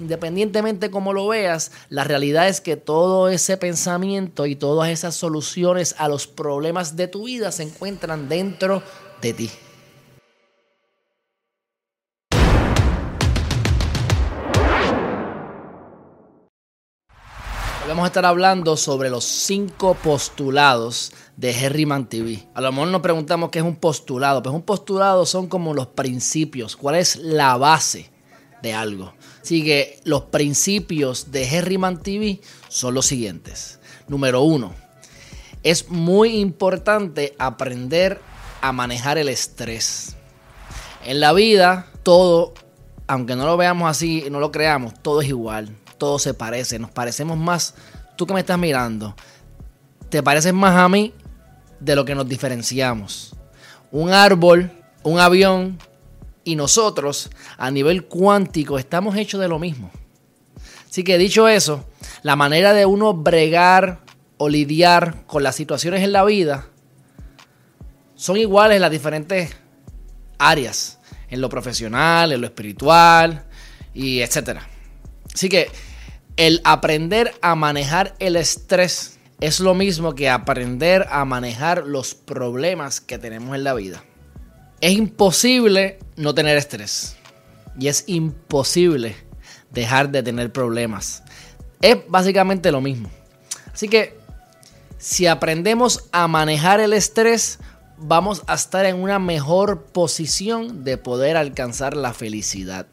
Independientemente como lo veas, la realidad es que todo ese pensamiento y todas esas soluciones a los problemas de tu vida se encuentran dentro de ti. vamos a estar hablando sobre los cinco postulados de Herriman TV. A lo mejor nos preguntamos qué es un postulado. Pues un postulado son como los principios. ¿Cuál es la base algo? Así que los principios de Herriman TV son los siguientes. Número uno, es muy importante aprender a manejar el estrés. En la vida, todo, aunque no lo veamos así, no lo creamos, todo es igual todo se parece, nos parecemos más, tú que me estás mirando, te pareces más a mí de lo que nos diferenciamos. Un árbol, un avión y nosotros a nivel cuántico estamos hechos de lo mismo. Así que dicho eso, la manera de uno bregar o lidiar con las situaciones en la vida son iguales en las diferentes áreas, en lo profesional, en lo espiritual y etcétera. Así que el aprender a manejar el estrés es lo mismo que aprender a manejar los problemas que tenemos en la vida. Es imposible no tener estrés y es imposible dejar de tener problemas. Es básicamente lo mismo. Así que si aprendemos a manejar el estrés, vamos a estar en una mejor posición de poder alcanzar la felicidad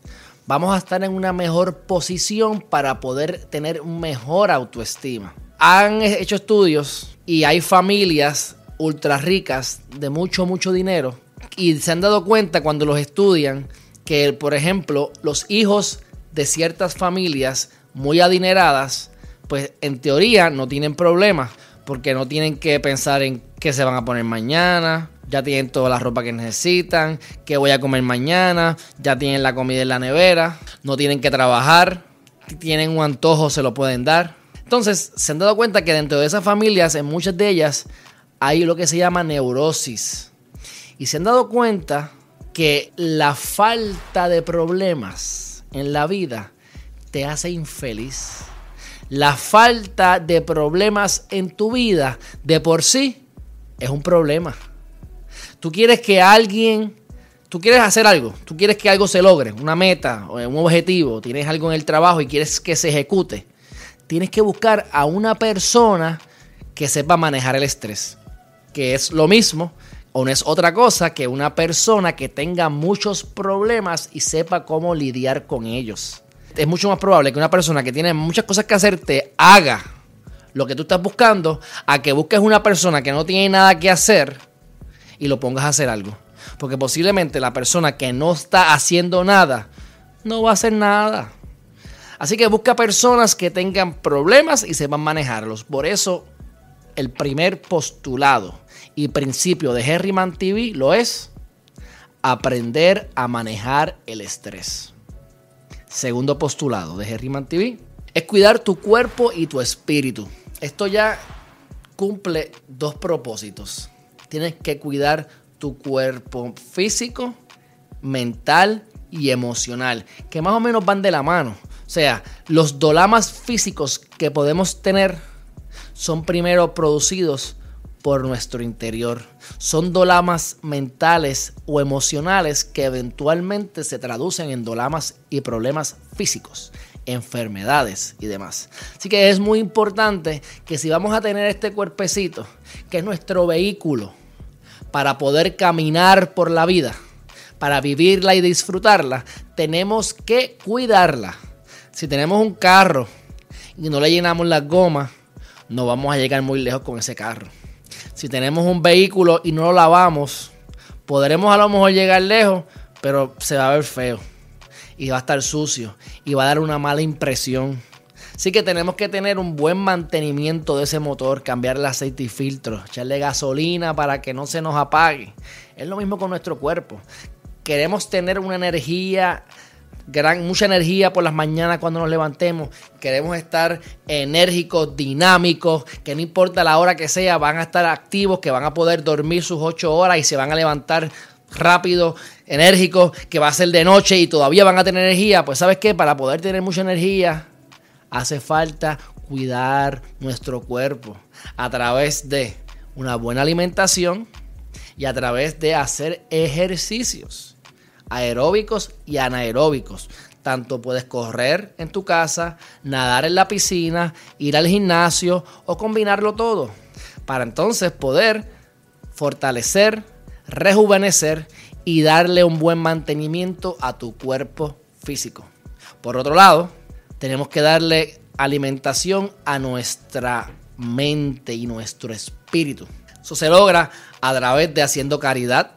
vamos a estar en una mejor posición para poder tener mejor autoestima. Han hecho estudios y hay familias ultra ricas de mucho, mucho dinero y se han dado cuenta cuando los estudian que, por ejemplo, los hijos de ciertas familias muy adineradas, pues en teoría no tienen problemas porque no tienen que pensar en qué se van a poner mañana, ya tienen toda la ropa que necesitan, qué voy a comer mañana, ya tienen la comida en la nevera, no tienen que trabajar, tienen un antojo, se lo pueden dar. Entonces, se han dado cuenta que dentro de esas familias, en muchas de ellas, hay lo que se llama neurosis. Y se han dado cuenta que la falta de problemas en la vida te hace infeliz. La falta de problemas en tu vida de por sí es un problema. Tú quieres que alguien, tú quieres hacer algo, tú quieres que algo se logre, una meta un objetivo, tienes algo en el trabajo y quieres que se ejecute. Tienes que buscar a una persona que sepa manejar el estrés, que es lo mismo o no es otra cosa que una persona que tenga muchos problemas y sepa cómo lidiar con ellos. Es mucho más probable que una persona que tiene muchas cosas que hacer te haga lo que tú estás buscando a que busques una persona que no tiene nada que hacer y lo pongas a hacer algo. Porque posiblemente la persona que no está haciendo nada, no va a hacer nada. Así que busca personas que tengan problemas y sepan manejarlos. Por eso, el primer postulado y principio de Herriman TV lo es aprender a manejar el estrés. Segundo postulado de Herriman TV es cuidar tu cuerpo y tu espíritu. Esto ya cumple dos propósitos tienes que cuidar tu cuerpo físico, mental y emocional, que más o menos van de la mano. O sea, los dolamas físicos que podemos tener son primero producidos por nuestro interior. Son dolamas mentales o emocionales que eventualmente se traducen en dolamas y problemas físicos, enfermedades y demás. Así que es muy importante que si vamos a tener este cuerpecito, que es nuestro vehículo, para poder caminar por la vida, para vivirla y disfrutarla, tenemos que cuidarla. Si tenemos un carro y no le llenamos las gomas, no vamos a llegar muy lejos con ese carro. Si tenemos un vehículo y no lo lavamos, podremos a lo mejor llegar lejos, pero se va a ver feo y va a estar sucio y va a dar una mala impresión. Así que tenemos que tener un buen mantenimiento de ese motor, cambiar el aceite y filtro, echarle gasolina para que no se nos apague. Es lo mismo con nuestro cuerpo. Queremos tener una energía Gran, mucha energía por las mañanas cuando nos levantemos. Queremos estar enérgicos, dinámicos, que no importa la hora que sea, van a estar activos, que van a poder dormir sus ocho horas y se van a levantar rápido, enérgicos, que va a ser de noche y todavía van a tener energía, pues sabes qué, para poder tener mucha energía hace falta cuidar nuestro cuerpo a través de una buena alimentación y a través de hacer ejercicios aeróbicos y anaeróbicos. Tanto puedes correr en tu casa, nadar en la piscina, ir al gimnasio o combinarlo todo para entonces poder fortalecer, rejuvenecer y darle un buen mantenimiento a tu cuerpo físico. Por otro lado, tenemos que darle alimentación a nuestra mente y nuestro espíritu. Eso se logra a través de haciendo caridad,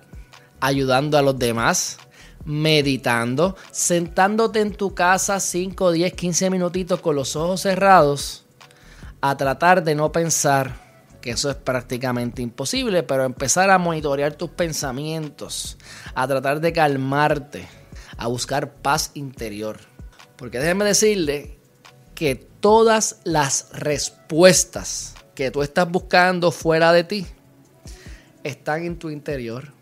ayudando a los demás, meditando, sentándote en tu casa 5, 10, 15 minutitos con los ojos cerrados a tratar de no pensar que eso es prácticamente imposible, pero empezar a monitorear tus pensamientos, a tratar de calmarte, a buscar paz interior. Porque déjeme decirle que todas las respuestas que tú estás buscando fuera de ti están en tu interior.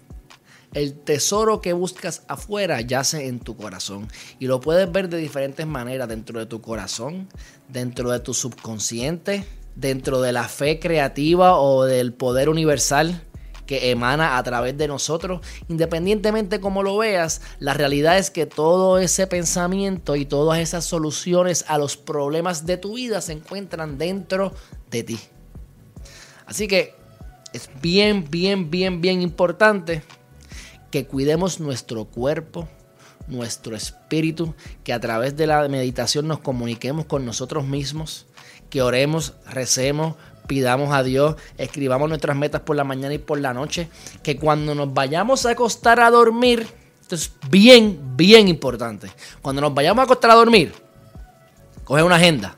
El tesoro que buscas afuera yace en tu corazón y lo puedes ver de diferentes maneras dentro de tu corazón, dentro de tu subconsciente, dentro de la fe creativa o del poder universal que emana a través de nosotros. Independientemente como lo veas, la realidad es que todo ese pensamiento y todas esas soluciones a los problemas de tu vida se encuentran dentro de ti. Así que es bien, bien, bien, bien importante que cuidemos nuestro cuerpo, nuestro espíritu, que a través de la meditación nos comuniquemos con nosotros mismos, que oremos, recemos, pidamos a Dios, escribamos nuestras metas por la mañana y por la noche, que cuando nos vayamos a acostar a dormir, esto es bien, bien importante, cuando nos vayamos a acostar a dormir, coge una agenda,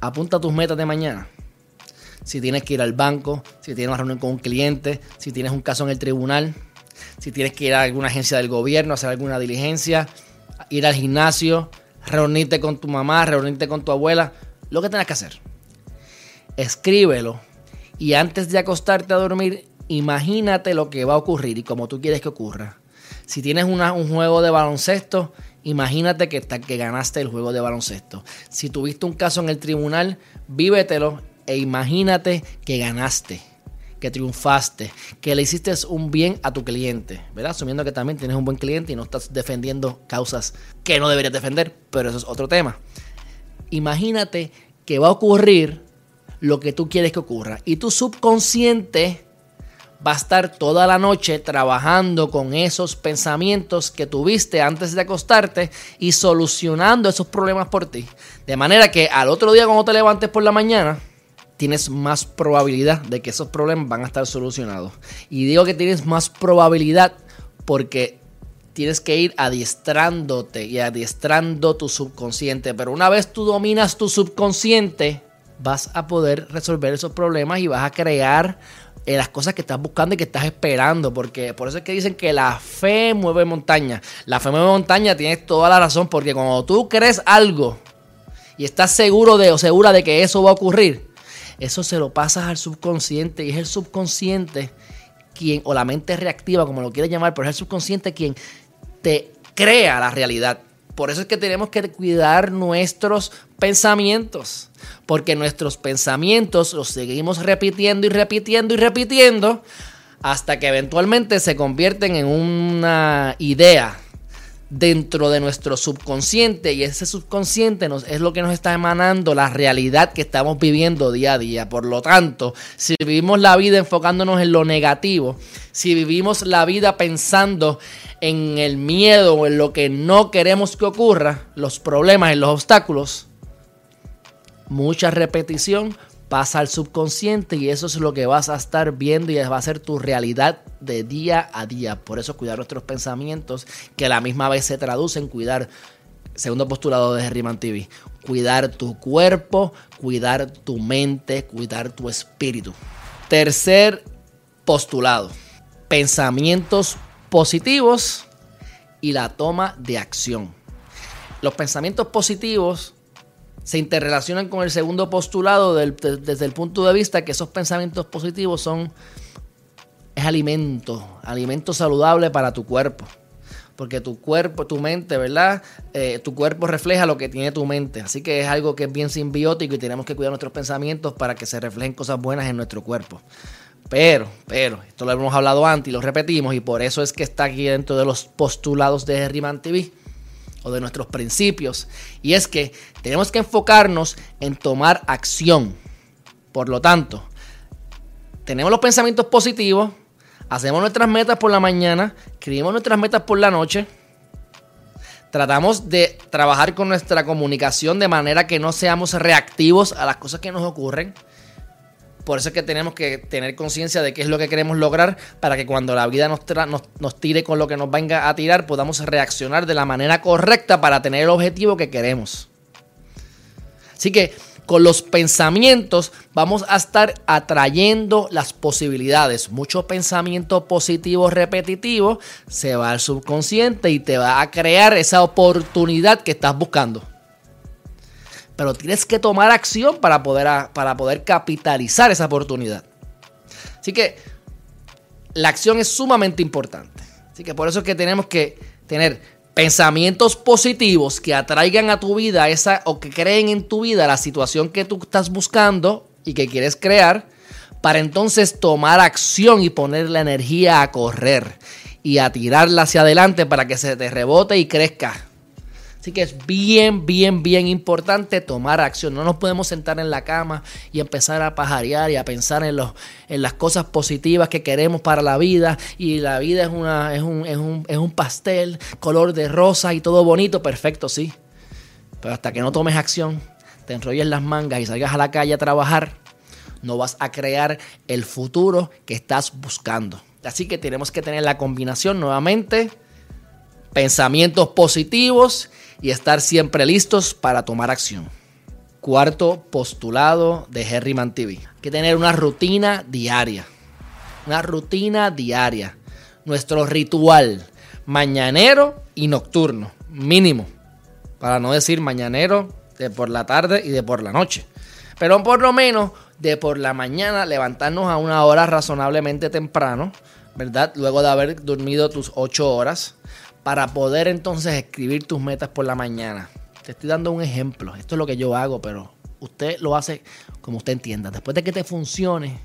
apunta tus metas de mañana. Si tienes que ir al banco, si tienes una reunión con un cliente, si tienes un caso en el tribunal, si tienes que ir a alguna agencia del gobierno, hacer alguna diligencia, ir al gimnasio, reunirte con tu mamá, reunirte con tu abuela, lo que tengas que hacer. Escríbelo y antes de acostarte a dormir, imagínate lo que va a ocurrir y como tú quieres que ocurra. Si tienes un juego de baloncesto, imagínate que, que ganaste el juego de baloncesto. Si tuviste un caso en el tribunal, vívetelo e imagínate que ganaste que triunfaste, que le hiciste un bien a tu cliente, ¿verdad? Asumiendo que también tienes un buen cliente y no estás defendiendo causas que no deberías defender, pero eso es otro tema. Imagínate que va a ocurrir lo que tú quieres que ocurra y tu subconsciente va a estar toda la noche trabajando con esos pensamientos que tuviste antes de acostarte y solucionando esos problemas por ti. De manera que al otro día cuando te levantes por la mañana, tienes más probabilidad de que esos problemas van a estar solucionados. Y digo que tienes más probabilidad porque tienes que ir adiestrándote y adiestrando tu subconsciente. Pero una vez tú dominas tu subconsciente, vas a poder resolver esos problemas y vas a crear eh, las cosas que estás buscando y que estás esperando. Porque por eso es que dicen que la fe mueve montaña. La fe mueve montaña, tienes toda la razón. Porque cuando tú crees algo y estás seguro de o segura de que eso va a ocurrir, eso se lo pasas al subconsciente y es el subconsciente quien, o la mente reactiva, como lo quieras llamar, pero es el subconsciente quien te crea la realidad. Por eso es que tenemos que cuidar nuestros pensamientos, porque nuestros pensamientos los seguimos repitiendo y repitiendo y repitiendo hasta que eventualmente se convierten en una idea dentro de nuestro subconsciente y ese subconsciente nos, es lo que nos está emanando la realidad que estamos viviendo día a día. Por lo tanto, si vivimos la vida enfocándonos en lo negativo, si vivimos la vida pensando en el miedo o en lo que no queremos que ocurra, los problemas y los obstáculos, mucha repetición, pasa al subconsciente y eso es lo que vas a estar viendo y va a ser tu realidad de día a día. Por eso cuidar nuestros pensamientos, que a la misma vez se traduce en cuidar, segundo postulado de Herriman TV, cuidar tu cuerpo, cuidar tu mente, cuidar tu espíritu. Tercer postulado, pensamientos positivos y la toma de acción. Los pensamientos positivos se interrelacionan con el segundo postulado desde el punto de vista que esos pensamientos positivos son es alimento, alimento saludable para tu cuerpo. Porque tu cuerpo, tu mente, ¿verdad? Eh, tu cuerpo refleja lo que tiene tu mente. Así que es algo que es bien simbiótico y tenemos que cuidar nuestros pensamientos para que se reflejen cosas buenas en nuestro cuerpo. Pero, pero, esto lo hemos hablado antes y lo repetimos y por eso es que está aquí dentro de los postulados de Herriman TV o de nuestros principios. Y es que tenemos que enfocarnos en tomar acción. Por lo tanto, tenemos los pensamientos positivos, hacemos nuestras metas por la mañana, escribimos nuestras metas por la noche. Tratamos de trabajar con nuestra comunicación de manera que no seamos reactivos a las cosas que nos ocurren. Por eso es que tenemos que tener conciencia de qué es lo que queremos lograr para que cuando la vida nos, nos, tire con lo que nos venga a tirar, podamos reaccionar de la manera correcta para tener el objetivo que queremos. Así que con los pensamientos vamos a estar atrayendo las posibilidades. Mucho pensamiento positivo repetitivo se va al subconsciente y te va a crear esa oportunidad que estás buscando pero tienes que tomar acción para poder, para poder capitalizar esa oportunidad. Así que la acción es sumamente importante. Así que por eso es que tenemos que tener pensamientos positivos que atraigan a tu vida esa o que creen en tu vida la situación que tú estás buscando y que quieres crear para entonces tomar acción y poner la energía a correr y a tirarla hacia adelante para que se te rebote y crezca Así que es bien, bien, bien importante tomar acción. No nos podemos sentar en la cama y empezar a pajarear y a pensar en, los, en las cosas positivas que queremos para la vida. Y la vida es, una, es, un, es, un, es un pastel, color de rosa y todo bonito. Perfecto, sí. Pero hasta que no tomes acción, te enrolles las mangas y salgas a la calle a trabajar, no vas a crear el futuro que estás buscando. Así que tenemos que tener la combinación nuevamente, pensamientos positivos y estar siempre listos para tomar acción. Cuarto postulado de Herriman TV. Hay que tener una rutina diaria. Una rutina diaria. Nuestro ritual mañanero y nocturno. Mínimo. Para no decir mañanero de por la tarde y de por la noche. Pero por lo menos de por la mañana levantarnos a una hora razonablemente temprano. ¿Verdad? Luego de haber dormido tus 8 horas para poder entonces escribir tus metas por la mañana. Te estoy dando un ejemplo. Esto es lo que yo hago, pero usted lo hace como usted entienda. Después de que te funcione,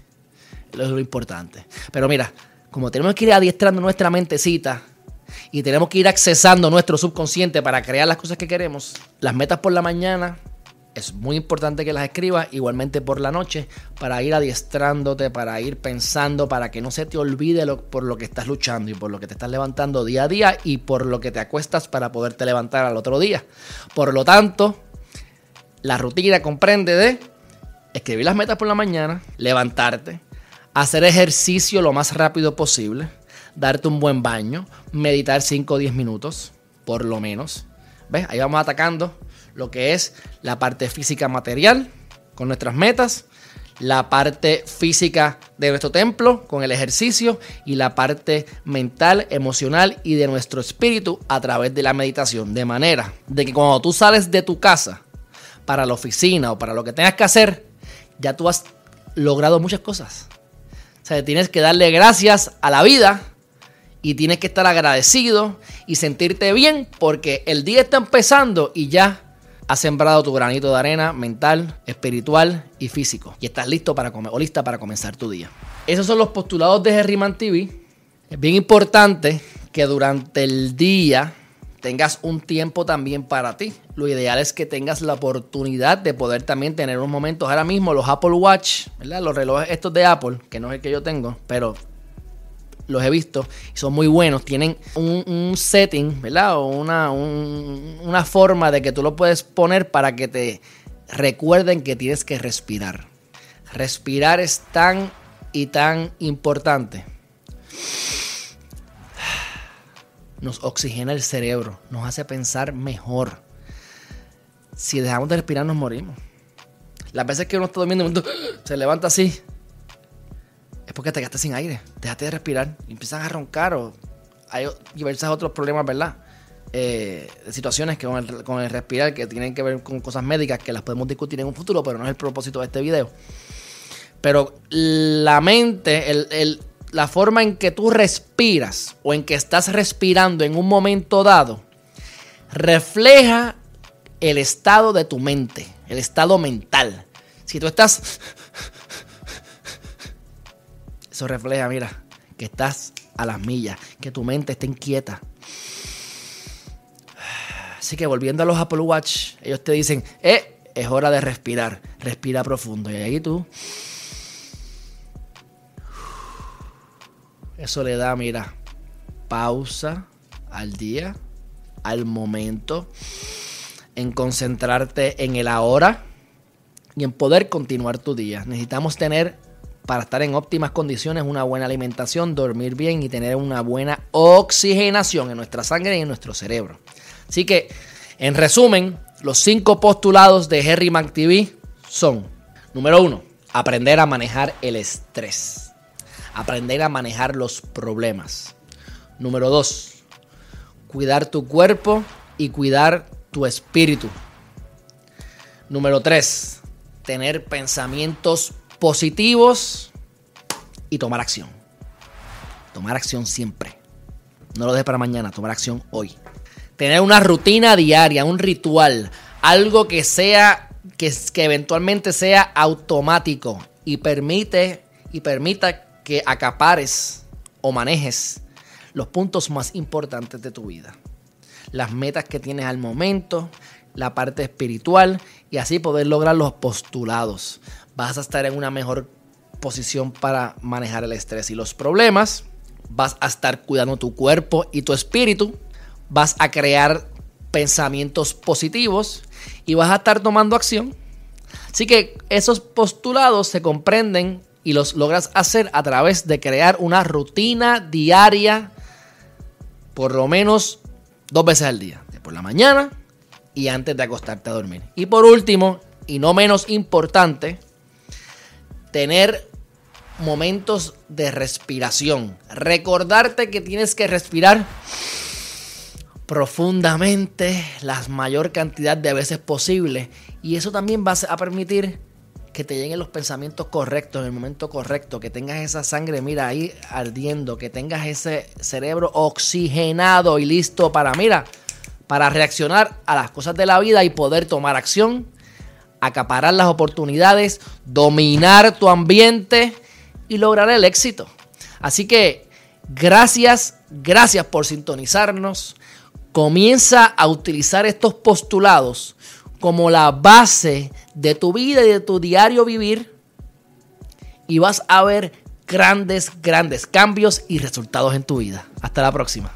eso es lo importante. Pero mira, como tenemos que ir adiestrando nuestra mentecita y tenemos que ir accesando nuestro subconsciente para crear las cosas que queremos, las metas por la mañana es muy importante que las escribas igualmente por la noche para ir adiestrándote, para ir pensando, para que no se te olvide por lo que estás luchando y por lo que te estás levantando día a día y por lo que te acuestas para poderte levantar al otro día. Por lo tanto, la rutina comprende de escribir las metas por la mañana, levantarte, hacer ejercicio lo más rápido posible, darte un buen baño, meditar 5 o 10 minutos, por lo menos. ¿Ves? Ahí vamos atacando lo que es la parte física material con nuestras metas, la parte física de nuestro templo con el ejercicio y la parte mental, emocional y de nuestro espíritu a través de la meditación. De manera de que cuando tú sales de tu casa para la oficina o para lo que tengas que hacer, ya tú has logrado muchas cosas. O sea, tienes que darle gracias a la vida y tienes que estar agradecido y sentirte bien porque el día está empezando y ya has sembrado tu granito de arena mental, espiritual y físico. Y estás listo para comer, o lista para comenzar tu día. Esos son los postulados de Herriman TV. Es bien importante que durante el día tengas un tiempo también para ti. Lo ideal es que tengas la oportunidad de poder también tener unos momentos. Ahora mismo los Apple Watch, ¿verdad? Los relojes estos de Apple, que no es el que yo tengo, pero los he visto y son muy buenos. Tienen un, setting, ¿verdad? O una, una forma de que tú lo puedes poner para que te recuerden que tienes que respirar. Respirar es tan y tan importante. Nos oxigena el cerebro, nos hace pensar mejor. Si dejamos de respirar nos morimos. Las veces que uno está durmiendo, se levanta así, porque te quedaste sin aire. Déjate de respirar y empiezas a roncar o hay diversos otros problemas, ¿verdad? Eh, situaciones que con el, con el, respirar que tienen que ver con cosas médicas que las podemos discutir en un futuro, pero no es el propósito de este video. Pero la mente, el, la forma en que tú respiras o en que estás respirando en un momento dado refleja el estado de tu mente, el estado mental. Si tú estás... Eso refleja, mira, que estás a las millas, que tu mente está inquieta. Así que volviendo a los Apple Watch, ellos te dicen, eh, es hora de respirar, respira profundo. Y ahí tú... Eso le da, mira, pausa al día, al momento, en concentrarte en el ahora y en poder continuar tu día. Necesitamos tener, para estar en óptimas condiciones, una buena alimentación, dormir bien y tener una buena oxigenación en nuestra sangre y en nuestro cerebro. Así que, en resumen, los cinco postulados de Harry McTV son, número uno, aprender a manejar el estrés aprender a manejar los problemas. Número dos, cuidar tu cuerpo y cuidar tu espíritu. Número tres, tener pensamientos positivos y tomar acción. Tomar acción siempre. No lo dejes para mañana, tomar acción hoy. Tener una rutina diaria, un ritual, algo que sea que, que eventualmente sea automático y permite y permita que acapares o manejes los puntos más importantes de tu vida. Las metas que tienes al momento, la parte espiritual y así poder lograr los postulados. Vas a estar en una mejor posición para manejar el estrés y los problemas. Vas a estar cuidando tu cuerpo y tu espíritu. Vas a crear pensamientos positivos y vas a estar tomando acción. Así que esos postulados se comprenden y los logras hacer a través de crear una rutina diaria por lo menos dos veces al día, por la mañana y antes de acostarte a dormir. Y por último, y no menos importante, tener momentos de respiración. Recordarte que tienes que respirar profundamente la mayor cantidad de veces posible. Y eso también va a permitir que te lleguen los pensamientos correctos en el momento correcto, que tengas esa sangre, mira, ahí ardiendo, que tengas ese cerebro oxigenado y listo para, mira, para reaccionar a las cosas de la vida y poder tomar acción, acaparar las oportunidades, dominar tu ambiente y lograr el éxito. Así que gracias, gracias por sintonizarnos. Comienza a utilizar estos postulados como la base de tu vida y de tu diario vivir y vas a ver grandes, grandes cambios y resultados en tu vida. Hasta la próxima.